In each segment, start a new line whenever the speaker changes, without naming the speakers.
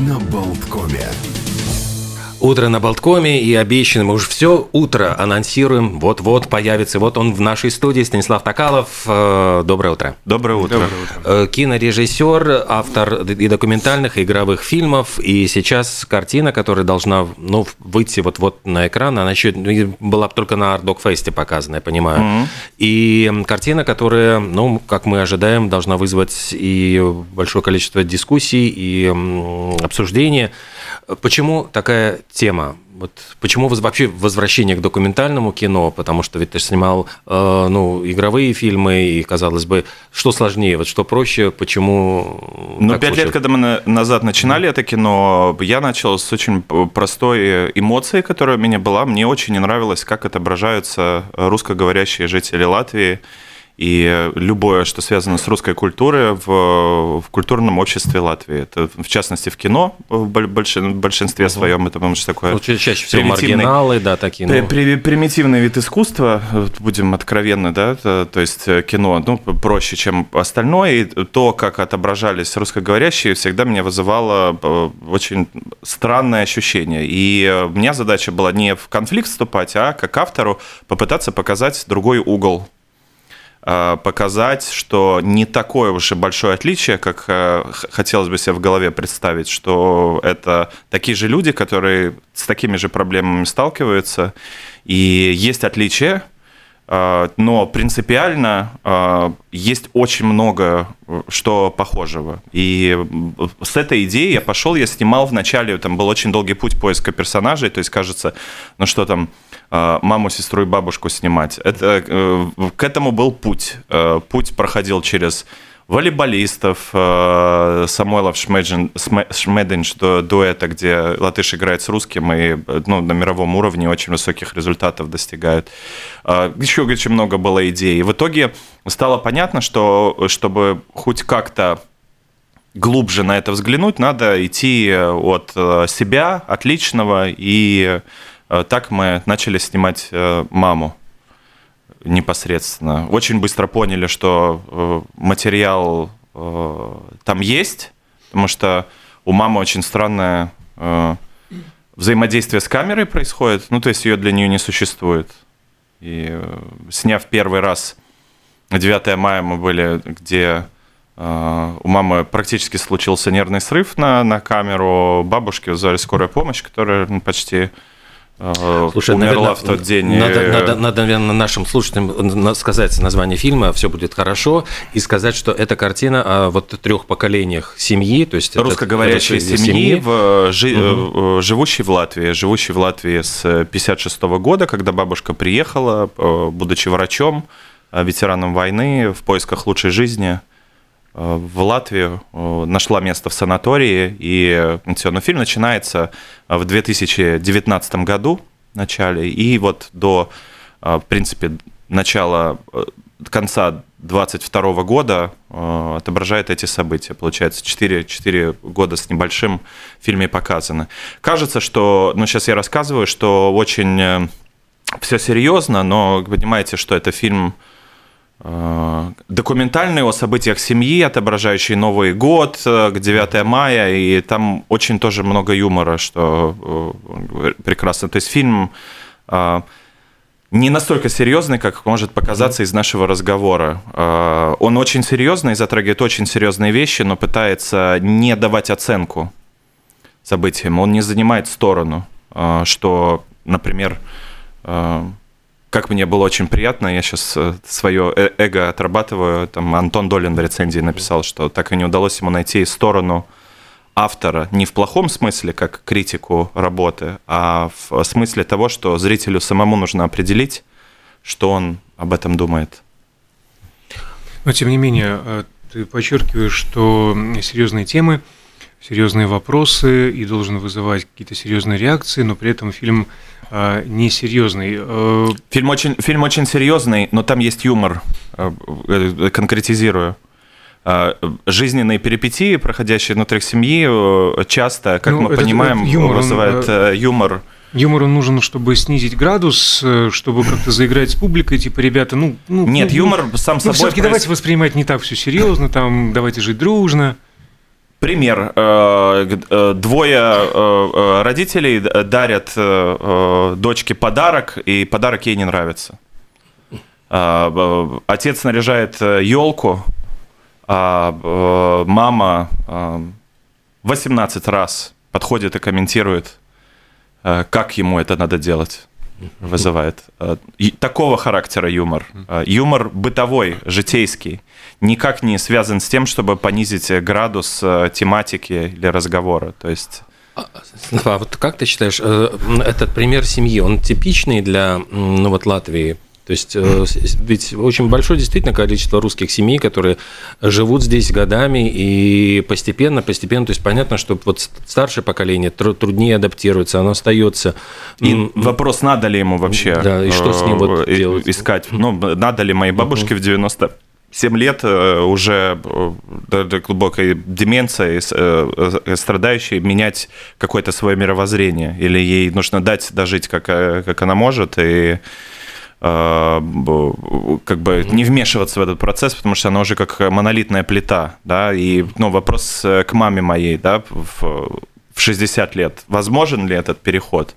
на Болткоме.
Утро на Болткоме и обещанным мы уже все утро анонсируем. Вот-вот появится. Вот он в нашей студии, Станислав Токалов. Э, доброе утро.
Доброе утро. Доброе
утро. Э, кинорежиссер, автор и документальных, и игровых фильмов. И сейчас картина, которая должна ну, выйти вот-вот на экран, она еще была только на Art Dog Fest показана, я понимаю. Mm-hmm. И картина, которая, ну, как мы ожидаем, должна вызвать и большое количество дискуссий, и обсуждений. Почему такая тема? Вот почему вообще возвращение к документальному кино? Потому что ведь ты снимал э, ну, игровые фильмы, и, казалось бы, что сложнее, вот что проще, почему...
Ну, пять лет, когда мы назад начинали mm-hmm. это кино, я начал с очень простой эмоции, которая у меня была. Мне очень не нравилось, как отображаются русскоговорящие жители Латвии и любое, что связано с русской культурой в, в культурном обществе Латвии. Это, в частности, в кино в большинстве угу. своем. Это, потому что такое... Ну,
чаще всего маргиналы, да, такие.
Ну... При, примитивный вид искусства, будем откровенны, да, то, то есть э, кино, ну, проще, чем остальное. И то, как отображались русскоговорящие, всегда меня вызывало э, очень странное ощущение. И э, у меня задача была не в конфликт вступать, а как автору попытаться показать другой угол показать, что не такое уж и большое отличие, как э, хотелось бы себе в голове представить, что это такие же люди, которые с такими же проблемами сталкиваются, и есть отличия, э, но принципиально есть очень много что похожего. И с этой идеей я пошел, я снимал вначале, там был очень долгий путь поиска персонажей, то есть кажется, ну что там, Э, маму, сестру и бабушку снимать. Это, э, к этому был путь. Э, путь проходил через волейболистов, Самойлов Шмединч дуэта, где латыш играет с русским и ну, на мировом уровне очень высоких результатов достигают. Еще очень много было идей. В итоге стало понятно, что чтобы хоть как-то глубже на это взглянуть, надо идти от себя, от личного и Э, так мы начали снимать э, «Маму» непосредственно. Очень быстро поняли, что э, материал там есть, потому что у мамы очень странное взаимодействие с камерой происходит, ну, то есть ее для нее не существует. И сняв первый раз 9 мая мы были, где у мамы практически случился нервный срыв на, на камеру, бабушки вызвали скорую помощь, которая ну, почти
Э, Слушай, умерла наверное, в тот день. Надо, надо, надо, наверное, нашим слушателям сказать название фильма «Все будет хорошо» и сказать, что это картина о вот трех поколениях семьи, то есть
русскоговорящей семьи, семьи в, жи, угу. живущей в Латвии, живущей в Латвии с 56 года, когда бабушка приехала, будучи врачом, ветераном войны, в поисках лучшей жизни – в Латвию, э, нашла место в санатории, и все. Но фильм начинается в 2019 году, в начале, и вот до, э, в принципе, начала, э, конца 22 года отображает эти события. Получается, 4, 4 года с небольшим в фильме показано. Кажется, что, ну, сейчас я рассказываю, что очень все серьезно, но понимаете, что это фильм Э, документальный о событиях семьи, отображающий Новый год, э, к 9 мая, и там очень тоже много юмора, что э, прекрасно. То есть фильм не настолько серьезный, как может показаться из нашего разговора. Он очень серьезный, затрагивает очень серьезные вещи, но пытается не давать оценку событиям. Он не занимает сторону, что, например, как мне было очень приятно, я сейчас э, свое э, эго отрабатываю, там Антон Долин в рецензии написал, что так и не удалось ему найти сторону автора не в плохом смысле, как критику работы, а в смысле того, что зрителю самому нужно определить, что он об этом думает.
Но тем не менее, э, ты подчеркиваешь, что серьезные темы, серьезные вопросы и должен вызывать какие-то серьезные реакции, но при этом фильм а.
Э, фильм очень, фильм очень серьезный, но там есть юмор, э, э, конкретизирую. Жизненные перипетии, проходящие внутри семьи, часто, как ну, мы этот, понимаем, юмор, вызывает он, юмор.
Юмору нужен, чтобы снизить градус, чтобы как-то заиграть с публикой, типа, ребята, ну... ну
Нет, ну, юмор сам ну, собой...
все-таки проис... давайте воспринимать не так все серьезно, там, давайте жить дружно.
Пример. Двое родителей дарят дочке подарок, и подарок ей не нравится. Отец наряжает елку, а мама 18 раз подходит и комментирует, как ему это надо делать вызывает. И такого характера юмор. Юмор бытовой, житейский, никак не связан с тем, чтобы понизить градус тематики или разговора. То есть...
А, а вот как ты считаешь, э, этот пример семьи, он типичный для ну, вот Латвии? То есть э, ведь очень большое действительно количество русских семей, которые живут здесь годами и постепенно, постепенно, то есть понятно, что вот старшее поколение труднее адаптируется, оно остается.
И вопрос, надо ли ему вообще
да, и что с ним вот
э, делать? искать? Ну, надо ли моей бабушке в 90 7 лет э, уже глубокой деменции, страдающей, менять какое-то свое мировоззрение? Или ей нужно дать дожить, как, как она может, и как бы не вмешиваться в этот процесс, потому что она уже как монолитная плита, да, и, ну, вопрос э, к маме моей, да, в, в 60 лет, возможен ли этот переход,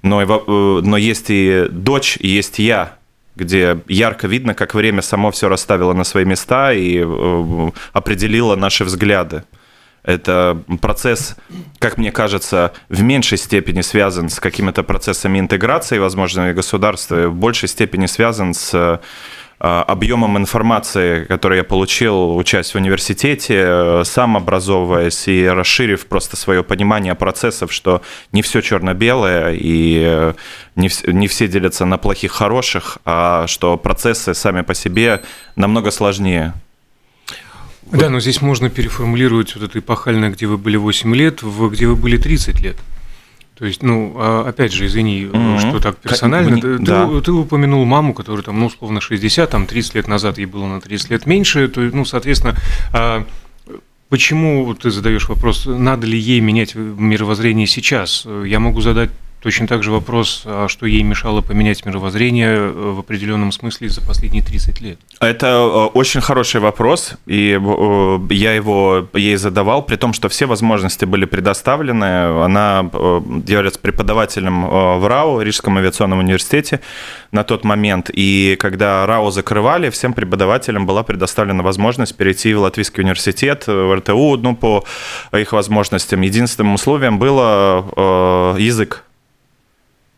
но, э, но есть и дочь, и есть я, где ярко видно, как время само все расставило на свои места и определило наши взгляды. Это процесс, как мне кажется, в меньшей степени связан с какими-то процессами интеграции, возможно, и государства, в большей степени связан с а, объемом информации, который я получил, учась в университете, сам образовываясь и расширив просто свое понимание процессов, что не все черно-белое и не, не все делятся на плохих, хороших, а что процессы сами по себе намного сложнее.
Да, но здесь можно переформулировать вот это эпохальное, где вы были 8 лет, в где вы были 30 лет. То есть, ну, а, опять же, извини, mm-hmm. что так персонально. Как, ты, да. ты, ты упомянул маму, которая там, ну, условно, 60, там, 30 лет назад ей было на 30 лет меньше. То, ну, соответственно, а, почему ты задаешь вопрос, надо ли ей менять мировоззрение сейчас? Я могу задать Точно так же вопрос, а что ей мешало поменять мировоззрение э, в определенном смысле за последние 30 лет?
Это э, очень хороший вопрос, и э, я его ей задавал, при том, что все возможности были предоставлены. Она является преподавателем в РАУ, Рижском авиационном университете на тот момент, и когда РАУ закрывали, всем преподавателям была предоставлена возможность перейти в Латвийский университет, в РТУ, ну, по их возможностям. Единственным условием было язык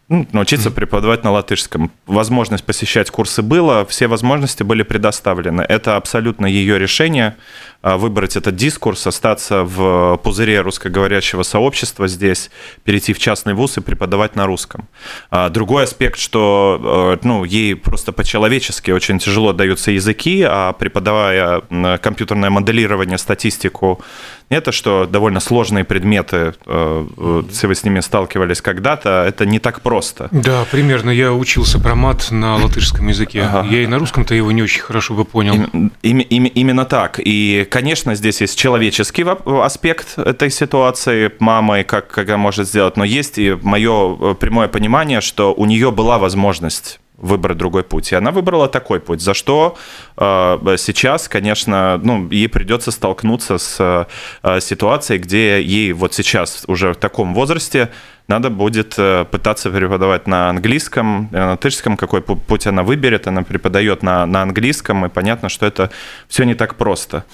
ну, научиться преподавать на латышском. Возможность посещать курсы было, все возможности были предоставлены. Это абсолютно ее решение. А, выбрать этот дискурс, остаться в пузыре русскоговорящего сообщества здесь, перейти в частный вуз и преподавать на русском. А, другой аспект, что э, ну, ей просто по-человечески очень тяжело даются языки, а преподавая компьютерное моделирование, статистику, это что довольно сложные предметы, э, если вы с ними сталкивались когда-то, это не так просто.
Да, примерно. Я учился про мат на латышском языке. Ага. Я и на русском-то его не очень хорошо бы понял. Им,
им, им, именно так. И конечно, здесь есть человеческий аспект этой ситуации, мамы, как, как она может сделать, но есть и мое э, прямое понимание, что у нее была возможность выбрать другой путь. И она выбрала такой путь, за что э, сейчас, конечно, ну, ей придется столкнуться с э, ситуацией, где ей вот сейчас уже в таком возрасте надо будет э, пытаться преподавать на английском, на латышском, какой путь она выберет, она преподает на, на английском, и понятно, что это все не так просто.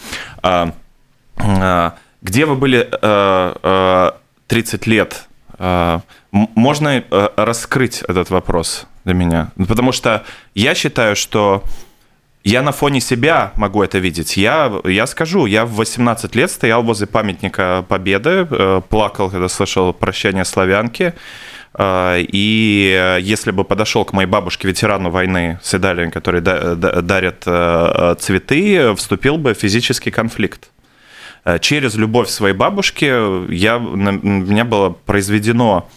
А, а, где вы были а, 30 лет? А, можно раскрыть этот вопрос для меня? Потому что я считаю, что я на фоне себя могу это видеть. Я, я скажу, я в 18 лет стоял возле памятника Победы, э, плакал, когда слышал «Прощание славянки». Э, и если бы подошел к моей бабушке, ветерану войны, Седалин, который дарит э, цветы, вступил бы в физический конфликт. Через любовь своей бабушки я, на меня было произведено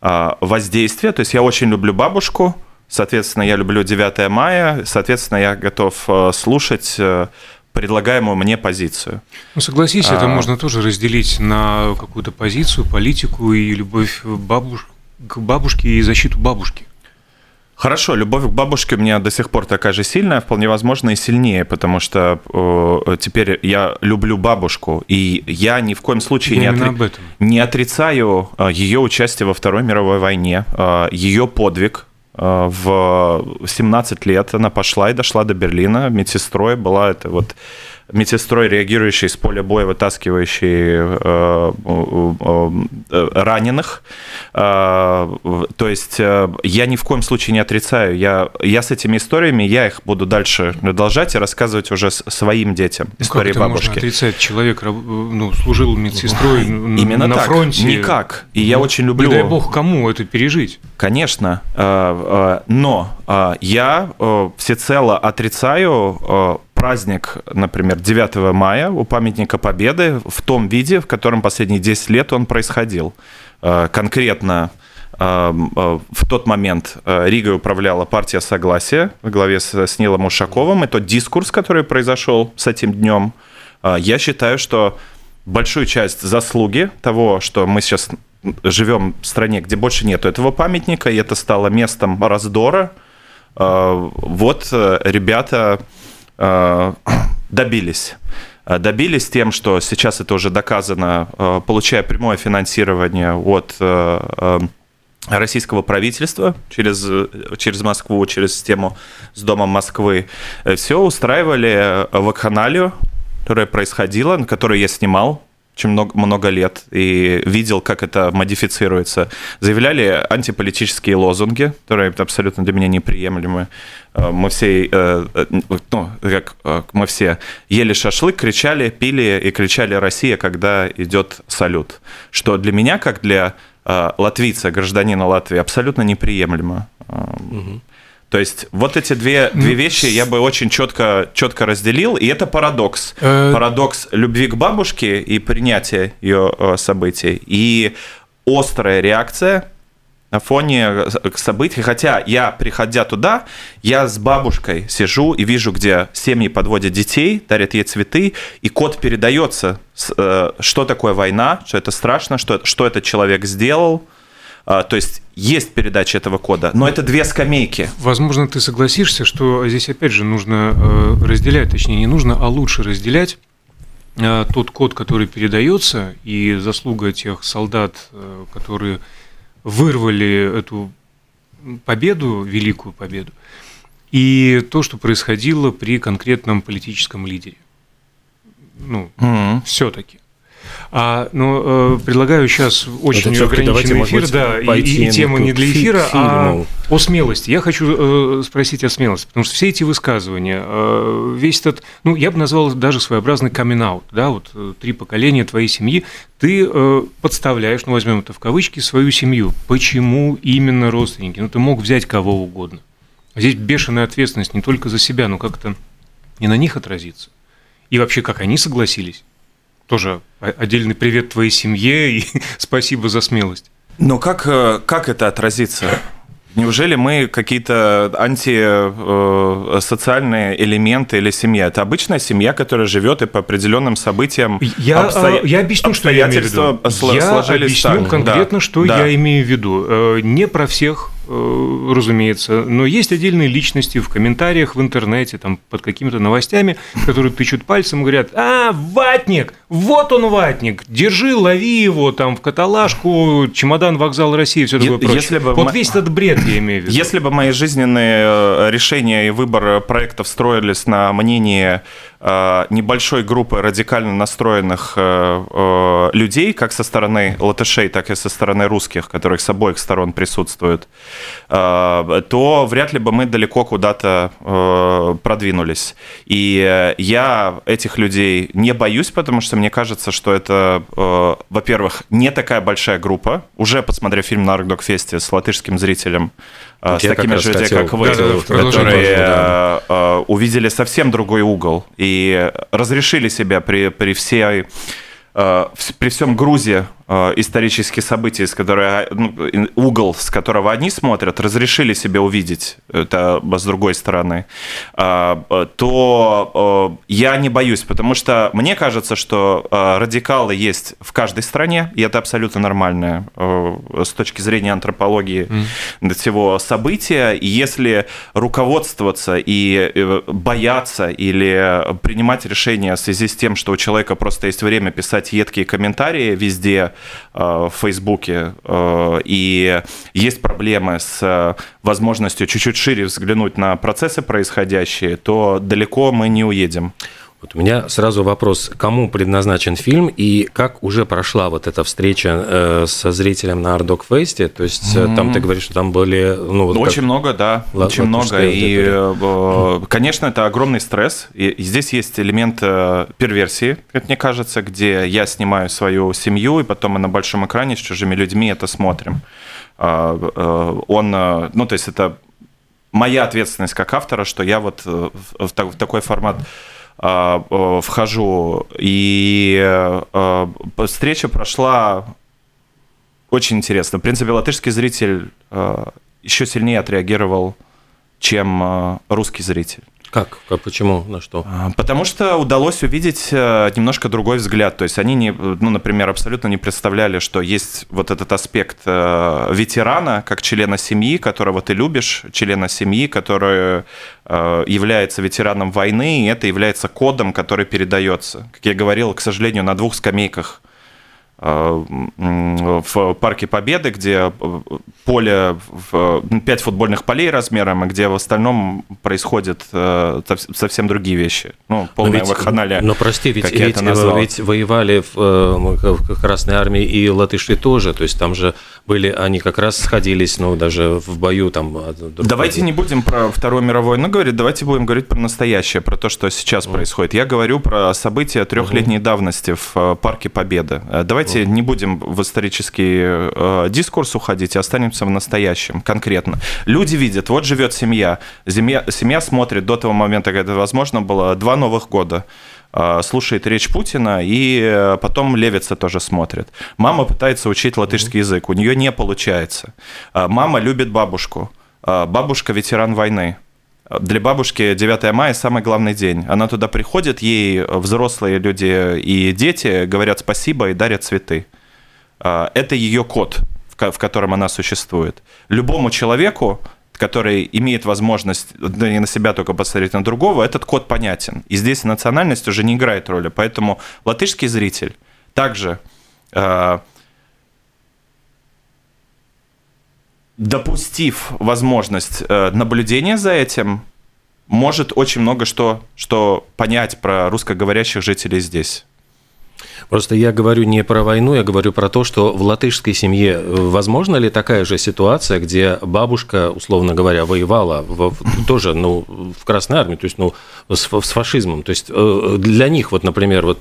воздействие. То есть я очень люблю бабушку, Соответственно, я люблю 9 мая, соответственно, я готов э, слушать э, предлагаемую мне позицию.
Ну, согласись, а... это можно тоже разделить на какую-то позицию, политику и любовь бабуш... к бабушке и защиту бабушки.
Хорошо, любовь к бабушке у меня до сих пор такая же сильная, вполне возможно и сильнее, потому что э, теперь я люблю бабушку, и я ни в коем случае не, отри... не отрицаю э, ее участие во Второй мировой войне, э, ее подвиг. Э, в 17 лет она пошла и дошла до Берлина медсестрой, была это вот медсестрой, реагирующей с поля боя, вытаскивающей э, э, э, раненых. То есть я ни в коем случае не отрицаю. Я, я с этими историями, я их буду дальше продолжать и рассказывать уже своим детям.
Ну, истории как бабушки. Можно отрицать? Человек ну, служил медсестрой
Именно
на
так.
фронте.
Никак. И я очень люблю...
Не дай бог кому это пережить.
Конечно. Но я всецело отрицаю праздник, например, 9 мая у памятника Победы в том виде, в котором последние 10 лет он происходил. Э, конкретно э, э, в тот момент Ригой управляла партия Согласия во главе с Нилом Ушаковым, и тот дискурс, который произошел с этим днем, я считаю, что большую часть заслуги того, что мы сейчас живем в стране, где больше нету этого памятника, и это стало местом раздора, вот ребята добились. Э, добились тем, что сейчас это уже доказано, э, получая прямое финансирование от российского правительства через, через Москву, через систему с Домом Москвы, все устраивали вакханалию, которая происходила, на которой я снимал очень много, много лет и видел, как это модифицируется. Заявляли антиполитические лозунги, которые абсолютно для меня неприемлемы. Э, мы все, э, э, ну, как мы все ели шашлык, кричали, пили и кричали «Россия», когда идет салют. Что для меня, как для латвийца, гражданина Латвии, абсолютно неприемлемо. То есть вот эти две, две вещи я бы очень четко, четко разделил, и это парадокс. Э... Парадокс любви к бабушке и принятия ее э, событий, и острая реакция на фоне э, событий. Хотя я, приходя туда, я с бабушкой сижу и вижу, где семьи подводят детей, дарят ей цветы, и код передается, что такое война, что это страшно, что, что этот человек сделал – то есть есть передача этого кода, но это две скамейки.
Возможно, ты согласишься, что здесь опять же нужно э, разделять, точнее не нужно, а лучше разделять э, тот код, который передается, и заслуга тех солдат, э, которые вырвали эту победу, великую победу, и то, что происходило при конкретном политическом лидере. Ну, mm-hmm. все-таки. А, ну, э, предлагаю сейчас очень Это ограниченный эфир, да, и, и тема не для эфира, фильму. а о смелости. Я хочу э, спросить о смелости, потому что все эти высказывания, э, весь этот, ну, я бы назвал даже своеобразный камин да, вот э, три поколения твоей семьи, ты э, подставляешь, ну, возьмем это в кавычки, свою семью. Почему именно родственники? Ну, ты мог взять кого угодно. Здесь бешеная ответственность не только за себя, но как-то и на них отразится. И вообще, как они согласились тоже отдельный привет твоей семье и спасибо за смелость.
Но как, э, как это отразится? Неужели мы какие-то антисоциальные э, элементы или семья? Это обычная семья, которая живет и по определенным событиям
я, обстоя... я объясню, что я имею в виду. Я объясню так. конкретно, да. что да. я имею в виду. Э, не про всех Э, разумеется, но есть отдельные личности в комментариях в интернете, там, под какими-то новостями, которые тычут пальцем и говорят, а, ватник, вот он ватник, держи, лови его там в каталажку, чемодан, вокзал России, все такое прочее. Если бы вот мы... весь этот бред я имею в виду.
Если бы мои жизненные э, решения и выбор проектов строились на мнении Э, небольшой группы радикально настроенных э, э, людей, как со стороны латышей, так и со стороны русских, которых с обоих сторон присутствуют, то вряд ли бы мы далеко куда-то продвинулись. И я этих людей не боюсь, потому что мне кажется, что это, во-первых, не такая большая группа. Уже посмотрев фильм на Аркдок-фесте с латышским зрителем, а, с такими же людьми, как вы, да, которые да. А, увидели совсем другой угол и разрешили себя при, при всей а, при всем грузе Э, исторические события, с которой, ну, угол, с которого они смотрят, разрешили себе увидеть это с другой стороны, э, то э, я не боюсь, потому что мне кажется, что радикалы есть в каждой стране, и это абсолютно нормально с точки зрения антропологии mm. всего события. И если руководствоваться и бояться или принимать решения в связи с тем, что у человека просто есть время писать едкие комментарии везде, Э, в Фейсбуке, э, и есть проблемы с возможностью чуть-чуть шире взглянуть на процессы происходящие, то далеко мы не уедем.
Вот у меня сразу вопрос, кому предназначен фильм и как уже прошла вот эта встреча э, со зрителем на Ардок Фесте? То есть mm-hmm. там ты говоришь, что там были...
Ну, вот очень как... много, да, Ла- очень много. И, э, конечно, это огромный стресс. И здесь есть элемент э, перверсии, как мне кажется, где я снимаю свою семью, и потом мы на большом экране с чужими людьми это смотрим. Э, э, он, э, ну, то есть это моя ответственность как автора, что я вот в, в такой формат э, вхожу, и э, встреча прошла очень интересно. В принципе, латышский зритель э, еще сильнее отреагировал, чем русский зритель.
Как? как? Почему? На что?
А, потому что удалось увидеть э, немножко другой взгляд. То есть они, не, ну, например, абсолютно не представляли, что есть вот этот аспект э, ветерана, как члена семьи, которого ты любишь, члена семьи, который э, является ветераном войны, и это является кодом, который передается. Как я говорил, к сожалению, на двух скамейках в Парке Победы, где э, поле, пять футбольных полей размером, и где в остальном происходят э, совсем другие вещи.
Ну, полная вакханалия. Но прости, ведь, ведь, ведь воевали в, в Красной Армии и латыши тоже, то есть там же были, они как раз сходились, ну, даже в бою там.
Давайте не будем про Вторую мировую войну говорить, давайте будем говорить про настоящее, про то, что сейчас mm. происходит. Я говорю про события трехлетней mm. давности в Парке Победы. Давайте давайте не будем в исторический э, дискурс уходить, а останемся в настоящем конкретно. Люди видят, вот живет семья, семья, семья смотрит до того момента, когда это возможно было, два Новых года э, слушает речь Путина, и э, потом Левица тоже смотрит. Мама пытается учить латышский язык, у нее не получается. Э, мама любит бабушку. Бабушка ветеран войны. Для бабушки 9 мая самый главный день. Она туда приходит, ей взрослые люди и дети говорят спасибо и дарят цветы. А, это ее код, в котором она существует. Любому человеку, который имеет возможность да, не на себя только посмотреть, на другого, этот код понятен. И здесь национальность уже не играет роли. Поэтому латышский зритель также а, допустив возможность э, наблюдения за этим, может очень много что, что понять про русскоговорящих жителей здесь.
Просто я говорю не про войну, я говорю про то, что в латышской семье э, возможно ли такая же ситуация, где бабушка, условно говоря, воевала в, тоже ну, в Красной Армии, то есть ну, с, с фашизмом. То есть э, для них, вот, например, вот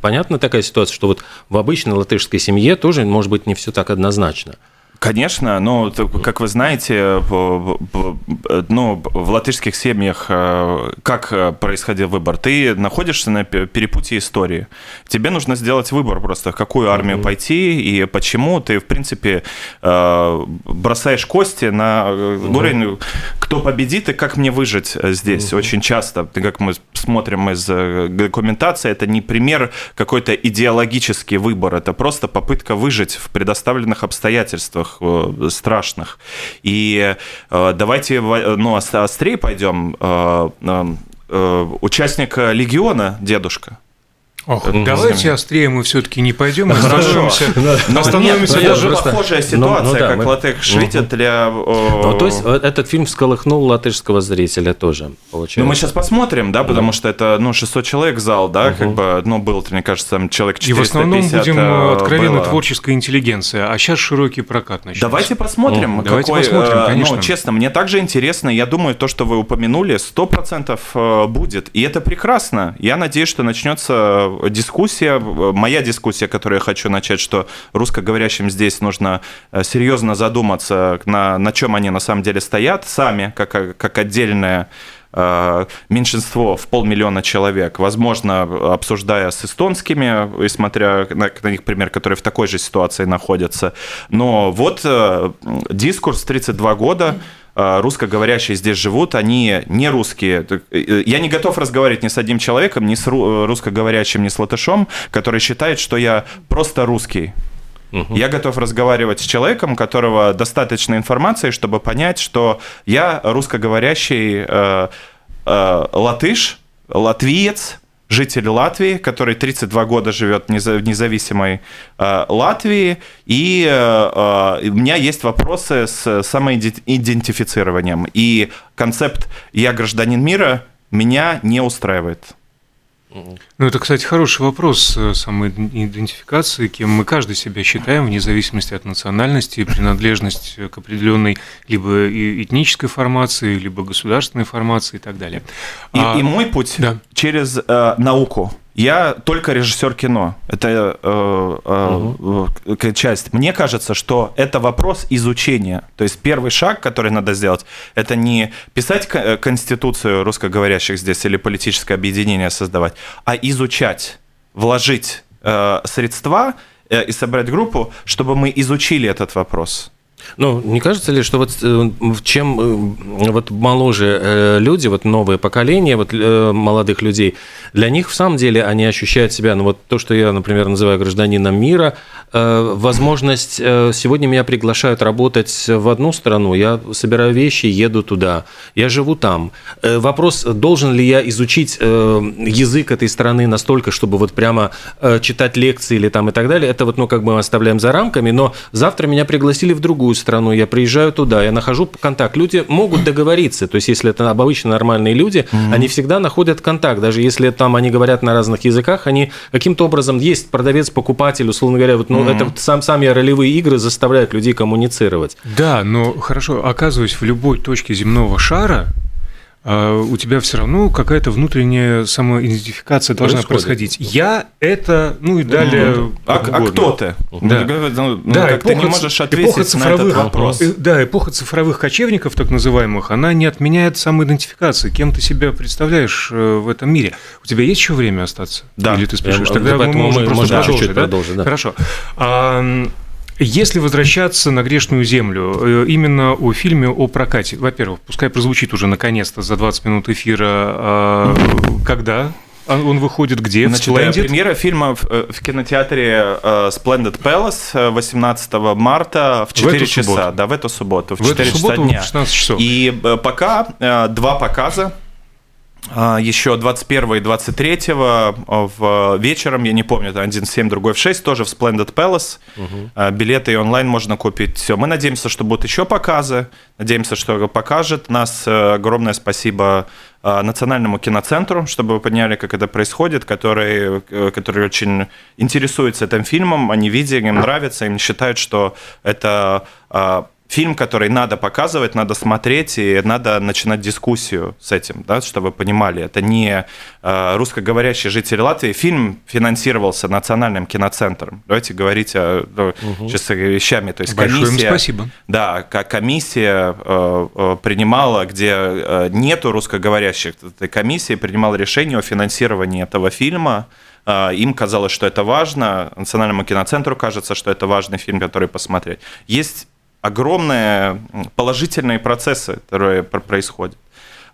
понятна такая ситуация, что вот в обычной латышской семье тоже может быть не все так однозначно.
Конечно, но, как вы знаете, ну, в латышских семьях э, как э, происходил выбор? Ты находишься на перепутье истории. Тебе нужно сделать выбор просто, в какую армию mm-hmm. пойти и почему. Ты, в принципе, э, бросаешь кости на уровень, mm-hmm. кто победит и как мне выжить здесь. Mm-hmm. Очень часто, как мы смотрим из документации, это не пример какой-то идеологический выбор, это просто попытка выжить в предоставленных обстоятельствах самых э, страшных. И э, давайте ну, острее пойдем. Э, участник легиона, дедушка,
Ох, давайте острее мы все-таки не пойдем,
остановимся. Остановимся. Это же похожая ситуация, как латыш видит для...
Ну, то есть этот фильм всколыхнул латышского зрителя тоже.
Ну, мы сейчас посмотрим, да, потому что это, ну, 600 человек зал, да, как бы, ну, был, мне кажется, там человек 450 И в основном
будем э, откровенно творческая интеллигенция, а сейчас широкий прокат
начнется. Давайте посмотрим. Давайте посмотрим, э, конечно. Ну, честно, мне также интересно, я думаю, то, что вы упомянули, 100% э, будет, и это прекрасно. Я надеюсь, что начнется дискуссия, моя дискуссия, которую я хочу начать, что русскоговорящим здесь нужно э, серьезно задуматься, на, на чем они на самом деле стоят сами, как, как отдельная э, меньшинство в полмиллиона человек, возможно, обсуждая с эстонскими, и смотря на, на них пример, которые в такой же ситуации находятся. Но вот э, дискурс 32 года, э, русскоговорящие здесь живут, они не русские. Э, я не готов разговаривать ни с одним человеком, ни с русскоговорящим, ни с латышом, который считает, что я просто русский. Угу. Я готов разговаривать с человеком, у которого достаточно информации, чтобы понять, что я русскоговорящий э, э, латыш, латвиец, житель Латвии, который 32 года живет в независимой э, Латвии, и э, э, у меня есть вопросы с самоидентифицированием. И концепт «я гражданин мира» меня не устраивает.
Ну, это, кстати, хороший вопрос э, самоидентификации, кем мы каждый себя считаем, вне зависимости от национальности, принадлежность к определенной либо этнической формации, либо государственной формации и так далее.
И, а... и мой путь да. через э, науку. Я только режиссер кино. Это э, э, угу. часть. Мне кажется, что это вопрос изучения. То есть первый шаг, который надо сделать, это не писать э, конституцию русскоговорящих здесь или политическое объединение создавать, а изучать, вложить э, средства э, и собрать группу, чтобы мы изучили этот вопрос.
Ну, не кажется ли, что вот э, чем э, вот моложе э, люди, вот новое поколение вот молодых людей, для них в самом деле они ощущают себя, ну вот то, что я, например, называю гражданином мира, возможность, сегодня меня приглашают работать в одну страну, я собираю вещи, еду туда, я живу там. Вопрос, должен ли я изучить язык этой страны настолько, чтобы вот прямо читать лекции или там и так далее, это вот, ну, как бы мы оставляем за рамками, но завтра меня пригласили в другую страну, я приезжаю туда, я нахожу контакт. Люди могут договориться, то есть если это обычно нормальные люди, mm-hmm. они всегда находят контакт, даже если там они говорят на разных языках, они каким-то образом есть продавец-покупатель, условно говоря, вот, ну, mm-hmm. это сам, сами ролевые игры заставляют людей коммуницировать.
Да, но хорошо, оказываясь в любой точке земного шара, у тебя все равно какая-то внутренняя самоидентификация должна происходить. Я это, ну и далее.
Ну, а, а кто ты?
Да, ну, да эпоха, ты не можешь ответить цифровых, на этот вопрос. Э, да, эпоха цифровых кочевников, так называемых, она не отменяет самоидентификации. Кем ты себя представляешь э, в этом мире? У тебя есть еще время остаться?
Да.
Или ты спешишь? Тогда мы можем просто продолжить. Да? продолжить да? Хорошо. А, если возвращаться на грешную землю, э, именно о фильме о прокате, во-первых, пускай прозвучит уже наконец-то за 20 минут эфира, а, когда он выходит где?
Значит, Splendid? Премьера фильма в, э, в кинотеатре э, Splendid Palace 18 марта в 4 в часа. Субботу. Да, в эту субботу, в, в 4 эту часа субботу дня. В 16 часов. И пока два показа еще 21 и 23 в вечером, я не помню, это один в 7, другой в 6, тоже в Splendid Palace. Угу. Билеты и онлайн можно купить. Все, мы надеемся, что будут еще показы, надеемся, что покажет нас. Э, огромное спасибо Национальному киноцентру, чтобы вы поняли, как это происходит, который, э, который очень интересуется этим фильмом, они видят, им нравится, им считают, что это фильм, который надо показывать, надо смотреть, и надо начинать дискуссию с этим, да, чтобы вы понимали. Это не э, русскоговорящий житель Латвии. Фильм финансировался Национальным киноцентром. Давайте говорить о, угу. сейчас вещами. То есть
Большое комиссия, им спасибо.
Да, как комиссия э, э, принимала, где э, нету русскоговорящих, этой комиссии принимала решение о финансировании этого фильма, э, им казалось, что это важно, Национальному киноцентру кажется, что это важный фильм, который посмотреть. Есть огромные положительные процессы, которые происходят.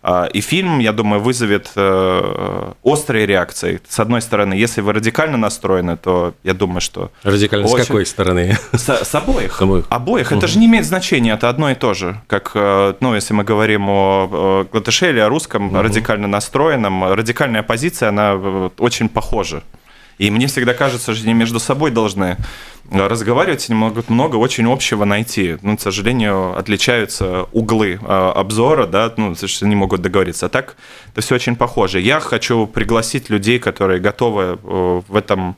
А, и фильм, я думаю, вызовет э, острые реакции. С одной стороны, если вы радикально настроены, то я думаю, что...
Радикально очень... с какой стороны?
С, с обоих. Обоих. обоих. Угу. Это же не имеет значения, это одно и то же. Как, э, ну, если мы говорим о латыше или о русском угу. радикально настроенном, радикальная позиция, она э, очень похожа. И мне всегда кажется, что они между собой должны разговаривать, они могут много очень общего найти. Но, к сожалению, отличаются углы а, обзора, да, ну, что они могут договориться. А так это все очень похоже. Я хочу пригласить людей, которые готовы э, в этом,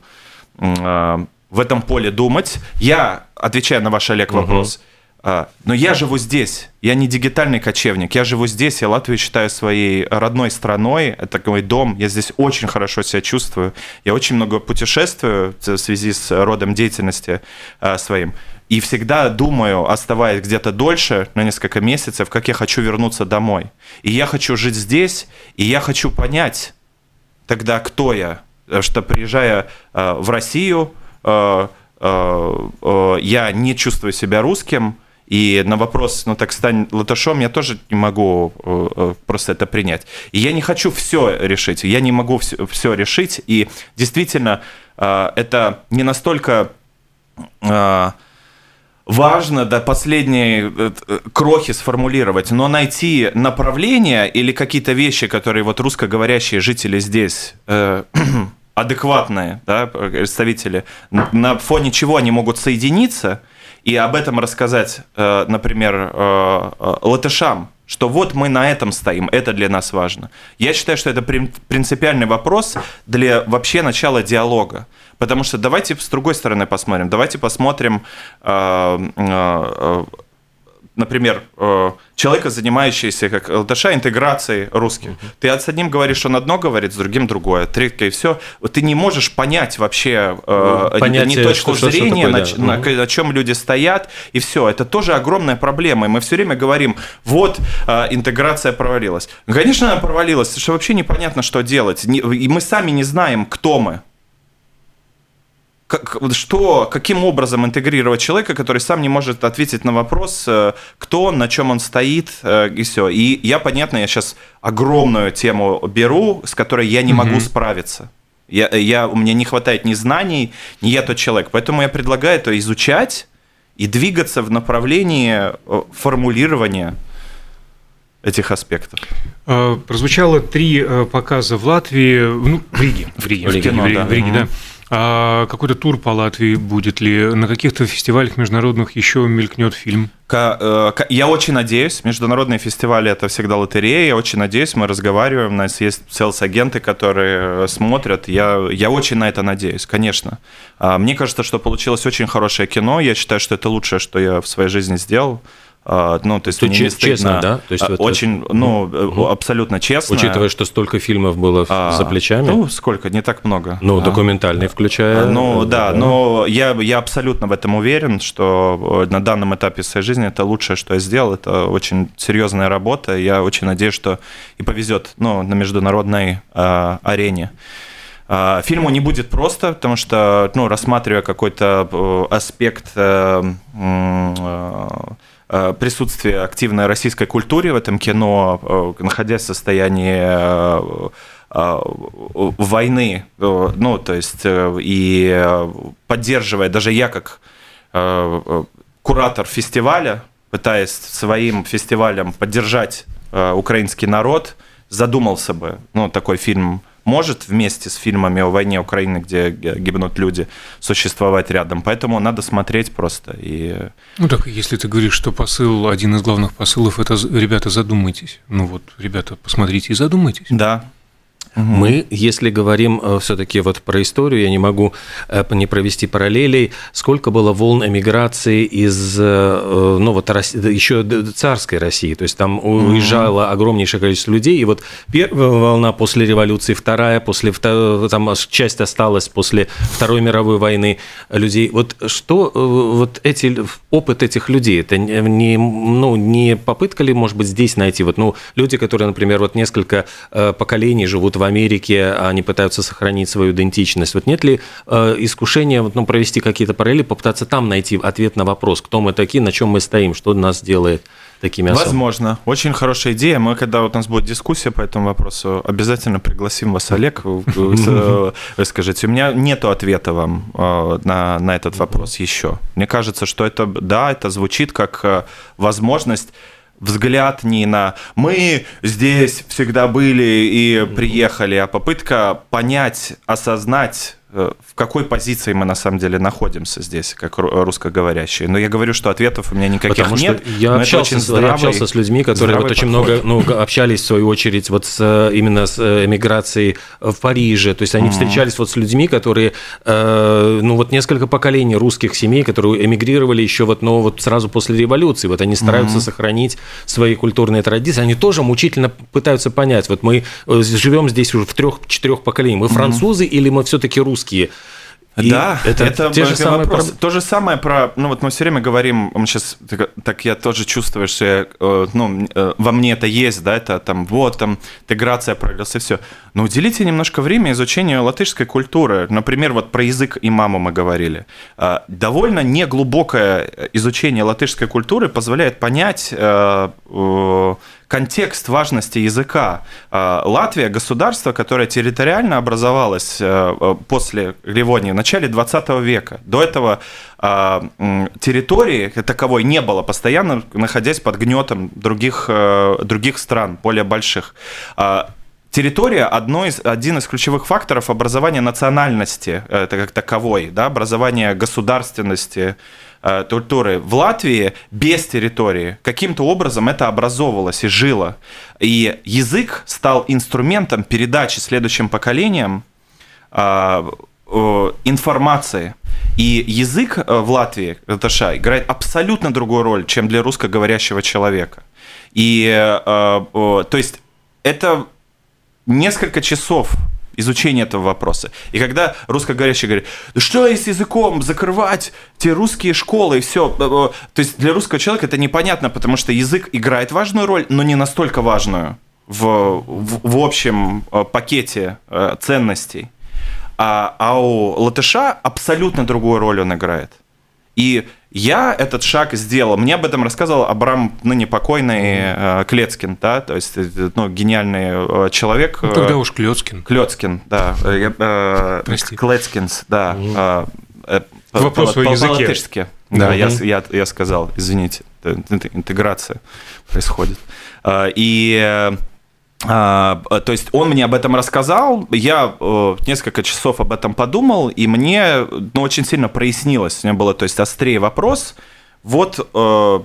в этом поле думать. Я, отвечая на ваш, Олег, вопрос, угу но я живу здесь, я не дигитальный кочевник, я живу здесь, я Латвию считаю своей родной страной, это мой дом, я здесь очень хорошо себя чувствую, я очень много путешествую в связи с родом деятельности а, своим, и всегда думаю, оставаясь где-то дольше, на несколько месяцев, как я хочу вернуться домой. И я хочу жить здесь, и я хочу понять тогда, кто я, что приезжая а, в Россию, я не чувствую себя русским, и на вопрос, ну так стань латышом, я тоже не могу э, э, просто это принять. И я не хочу все решить, я не могу все, все решить. И действительно, э, это не настолько важно до последней крохи сформулировать, но найти направление или какие-то вещи, которые вот русскоговорящие жители здесь адекватные да, представители, на фоне чего они могут соединиться – и об этом рассказать, э, например, э, э, латышам, что вот мы на этом стоим, это для нас важно. Я считаю, что это принципиальный вопрос для вообще начала диалога. Потому что давайте с другой стороны посмотрим. Давайте посмотрим например, э, человека, занимающегося, как ЛТШ, интеграцией русских. Ты с одним говоришь, он одно говорит, с другим другое, третье, и все. Ты не можешь понять вообще э, Понятие, не точку что, зрения, что такое, на, да. на, на чем люди стоят, и все. Это тоже огромная проблема. И мы все время говорим, вот э, интеграция провалилась. Ну, конечно, она провалилась, что вообще непонятно, что делать. И мы сами не знаем, кто мы как, что, каким образом интегрировать человека, который сам не может ответить на вопрос, э, кто он, на чем он стоит, э, и все. И я, понятно, я сейчас огромную тему беру, с которой я не могу справиться. Я, я, у меня не хватает ни знаний, ни я тот человек. Поэтому я предлагаю это изучать и двигаться в направлении э, формулирования этих аспектов.
Прозвучало три показа в Латвии, ну, в Риге, в Риге, в Риге, в Риге, да. В Риге, да. А какой-то тур по Латвии будет ли? На каких-то фестивалях международных еще мелькнет фильм?
Э, я очень надеюсь, международные фестивали это всегда лотерея, я очень надеюсь, мы разговариваем, у нас есть селс-агенты, которые смотрят, я, я очень на это надеюсь, конечно. А, мне кажется, что получилось очень хорошее кино, я считаю, что это лучшее, что я в своей жизни сделал. А, ну, то есть,
мне не честно, да?
То есть, а, очень, это... ну, угу. абсолютно честно.
Учитывая, что столько фильмов было а, за плечами.
Ну, сколько, не так много.
Ну, а. документальные включая.
Ну, да, но я, я абсолютно в этом уверен, что на данном этапе своей жизни это лучшее, что я сделал. Это очень серьезная работа. Я очень надеюсь, что и повезет ну, на международной э, арене. Фильму не будет просто, потому что, ну, рассматривая какой-то э, аспект э, Э, присутствие активной российской культуры в этом кино, э, находясь в состоянии э, войны, ну, то есть и поддерживая, даже я как куратор фестиваля, пытаясь своим фестивалем поддержать украинский народ, задумался бы, ну, такой фильм может вместе с фильмами о войне Украины, где гибнут люди, существовать рядом. Поэтому надо смотреть просто. И...
Ну так, если ты говоришь, что посыл, один из главных посылов, это ребята, задумайтесь. Ну вот, ребята, посмотрите и задумайтесь.
Да,
Угу. Мы, если говорим э, все-таки вот про историю, я не могу э, не провести параллелей, сколько было волн эмиграции из, э, ну вот еще царской России, то есть там уезжало угу. огромнейшее количество людей, и вот первая волна после революции, вторая после, там часть осталась после Второй мировой войны людей. Вот что вот эти, опыт этих людей, это не, ну, не попытка ли, может быть, здесь найти, вот, ну, люди, которые, например, вот несколько поколений живут в Америке, они пытаются сохранить свою идентичность. Вот нет ли э, искушения ну, провести какие-то параллели, попытаться там найти ответ на вопрос, кто мы такие, на чем мы стоим, что нас делает такими
особыми? Возможно. Очень хорошая идея. Мы, когда вот у нас будет дискуссия по этому вопросу, обязательно пригласим вас, Олег. Вы скажите, у меня нет ответа вам э, на, на этот вопрос еще. Мне кажется, что это, да, это звучит как э, возможность взгляд не на «мы здесь всегда были и приехали», а попытка понять, осознать в какой позиции мы на самом деле находимся здесь, как русскоговорящие. Но я говорю, что ответов у меня никаких
Потому
нет.
я общался, здравый, я общался с людьми, которые вот очень подход. много ну, общались, в свою очередь, вот с, именно с э, эмиграцией в Париже. То есть они mm-hmm. встречались вот с людьми, которые, э, ну вот несколько поколений русских семей, которые эмигрировали еще вот, ну, вот сразу после революции. Вот они стараются mm-hmm. сохранить свои культурные традиции. Они тоже мучительно пытаются понять. Вот мы э, живем здесь уже в трех-четырех поколениях. Мы французы mm-hmm. или мы все-таки русские? Русские.
И да, это, это те же самые вопрос. Про... То же самое про, ну вот мы все время говорим, мы сейчас, так, так я тоже чувствую, что я, э, ну, э, во мне это есть, да, это там, вот, там, интеграция, прогресс и все. Но уделите немножко время изучению латышской культуры. Например, вот про язык и маму мы говорили. Э, довольно неглубокое изучение латышской культуры позволяет понять контекст важности языка. А, Латвия – государство, которое территориально образовалось э, э, после Ливонии в начале 20 века. До этого а, территории таковой не было, постоянно находясь под гнетом других, э, других стран, более больших. Территория одно из, один из ключевых факторов образования национальности это как таковой, да, образования государственности, Э, культуры в Латвии без территории каким-то образом это образовывалось и жило. И язык стал инструментом передачи следующим поколениям э, информации. И язык э, в Латвии, ЛТШ, играет абсолютно другую роль, чем для русскоговорящего человека. И, то есть, это несколько часов изучения этого вопроса. И когда русскоговорящий говорит, что с языком закрывать те русские школы и все. Э, э, то есть для русского человека это непонятно, потому что язык играет важную роль, но не настолько важную в, в, в общем э, пакете ценностей. А, а у латыша абсолютно другую роль он играет. И я этот шаг сделал. Мне об этом рассказывал Абрам, ныне покойный mm-hmm. Клецкин, да, то есть э, ну, гениальный э, человек.
Ну, тогда уж Клецкин.
Клецкин, да.
Прости.
Клецкинс, да.
Вопрос по, о языке.
Да, mm-hmm. я, я, я сказал, извините, интеграция происходит. И а, то есть он мне об этом рассказал, я э, несколько часов об этом подумал, и мне ну, очень сильно прояснилось. У меня было, то есть, острее вопрос. Вот, э,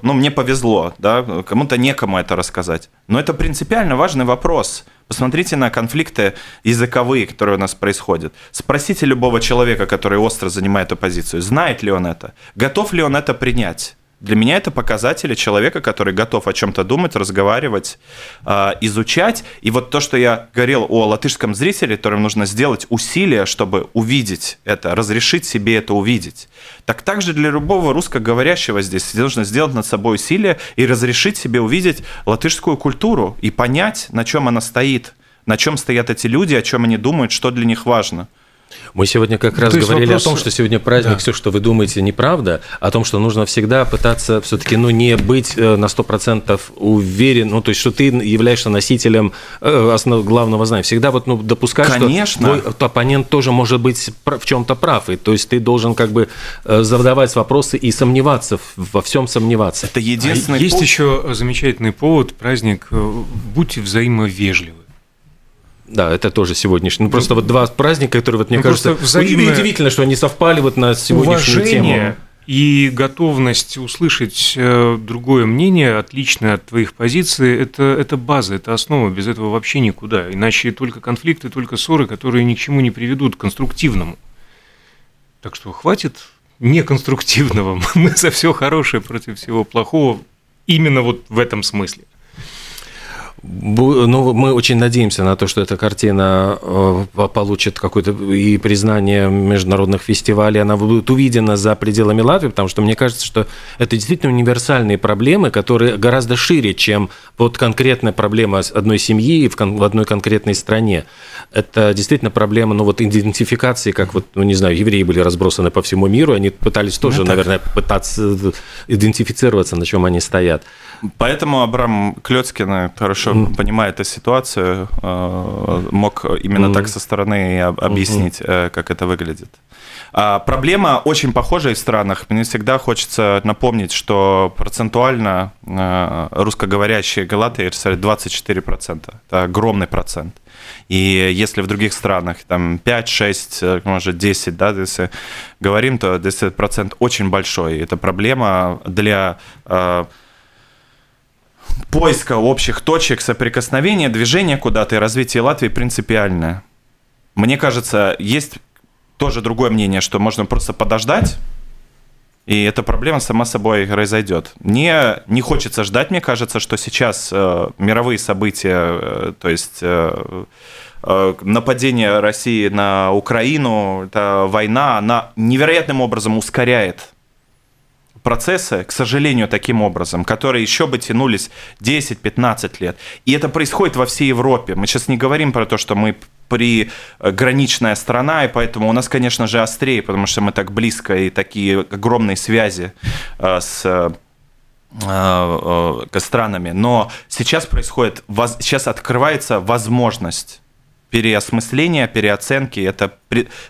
ну, мне повезло, да, кому-то некому это рассказать. Но это принципиально важный вопрос. Посмотрите на конфликты языковые, которые у нас происходят. Спросите любого человека, который остро занимает эту позицию, знает ли он это, готов ли он это принять. Для меня это показатели человека, который готов о чем-то думать, разговаривать, а, изучать. И вот то, что я говорил о латышском зрителе, которым нужно сделать усилия, чтобы увидеть это, разрешить себе это увидеть. Так также для любого русскоговорящего здесь нужно сделать над собой усилия и разрешить себе увидеть латышскую культуру и понять, на чем она стоит, на чем стоят эти люди, о чем они думают, что для них важно.
Мы сегодня как раз говорили вопрос... о том, что сегодня праздник, да. все, что вы думаете, неправда, о том, что нужно всегда пытаться все-таки ну, не быть э, на 100% уверен, ну, то есть, что ты являешься носителем э, основного, главного знания. Всегда вот, ну, допускать,
Конечно.
что твой оппонент тоже может быть в чем-то прав, и то есть ты должен как бы э, задавать вопросы и сомневаться, во всем сомневаться.
Это единственный
а Есть повод... еще замечательный повод, праздник «Будьте взаимовежливы».
Да, это тоже сегодняшний. Ну, просто вот два праздника, которые, вот, мне ну, кажется, взаимное... удивительно, что они совпали вот на сегодняшнюю Уважение тему.
И готовность услышать э, другое мнение, отличное от твоих позиций, это, это база, это основа, без этого вообще никуда. Иначе только конфликты, только ссоры, которые ни к чему не приведут, к конструктивному. Так что хватит неконструктивного. Мы за все хорошее против всего плохого именно вот в этом смысле.
Ну, мы очень надеемся на то, что эта картина э, получит какое-то и признание международных фестивалей, она будет увидена за пределами Латвии, потому что мне кажется, что это действительно универсальные проблемы, которые гораздо шире, чем вот конкретная проблема одной семьи в одной конкретной стране. Это действительно проблема, ну, вот идентификации, как вот, ну, не знаю, евреи были разбросаны по всему миру, они пытались тоже, ну, наверное, пытаться идентифицироваться, на чем они стоят.
Поэтому Абрам Клёцкин хорошо mm-hmm. понимает эту ситуацию, мог именно mm-hmm. так со стороны объяснить, mm-hmm. как это выглядит. А, проблема очень похожая в странах. Мне всегда хочется напомнить, что процентуально а, русскоговорящие галаты представляют 24%. Это огромный процент. И если в других странах там 5, 6, может 10, да, если говорим, то 10% очень большой. Это проблема для э, поиска общих точек соприкосновения, движения куда-то и развития Латвии принципиальное. Мне кажется, есть тоже другое мнение, что можно просто подождать, и эта проблема сама собой произойдет. Мне не хочется ждать, мне кажется, что сейчас э, мировые события, э, то есть э, э, нападение России на Украину, эта война, она невероятным образом ускоряет процессы, к сожалению, таким образом, которые еще бы тянулись 10-15 лет. И это происходит во всей Европе. Мы сейчас не говорим про то, что мы приграничная страна, и поэтому у нас, конечно же, острее, потому что мы так близко и такие огромные связи э, с э, э, странами. Но сейчас происходит, сейчас открывается возможность переосмысления, переоценки. Это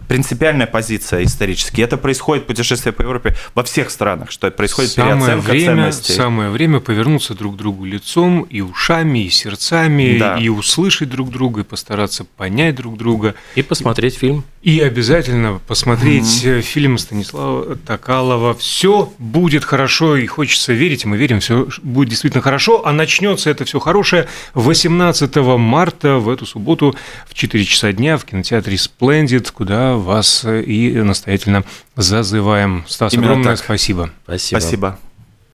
принципиальная позиция исторически. Это происходит путешествие по Европе во всех странах, что происходит
самое переоценка время, ценностей. Самое время повернуться друг к другу лицом и ушами, и сердцами, да. и услышать друг друга, и постараться понять друг друга.
И посмотреть фильм.
И обязательно посмотреть mm-hmm. фильм Станислава Токалова. Все будет хорошо, и хочется верить, мы верим, все будет действительно хорошо. А начнется это все хорошее 18 марта в эту субботу в 4 часа дня в кинотеатре Splendid куда вас и настоятельно зазываем. Стас, Именно огромное так. спасибо.
Спасибо. Спасибо.